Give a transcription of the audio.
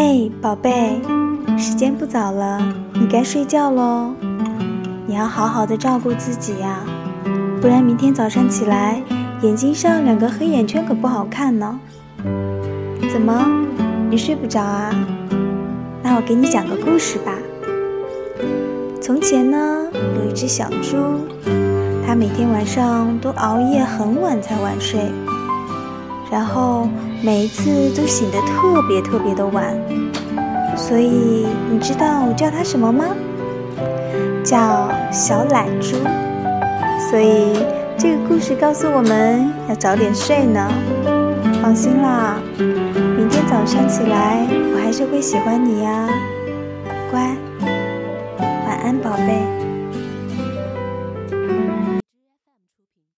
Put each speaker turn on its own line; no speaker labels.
嘿，宝贝，时间不早了，你该睡觉喽。你要好好的照顾自己呀，不然明天早上起来，眼睛上两个黑眼圈可不好看呢。怎么，你睡不着啊？那我给你讲个故事吧。从前呢，有一只小猪，它每天晚上都熬夜很晚才晚睡，然后每一次都醒得特别特别的晚。所以你知道我叫它什么吗？叫小懒猪。所以这个故事告诉我们要早点睡呢。放心啦，明天早上起来我还是会喜欢你呀。乖。晚安，宝贝。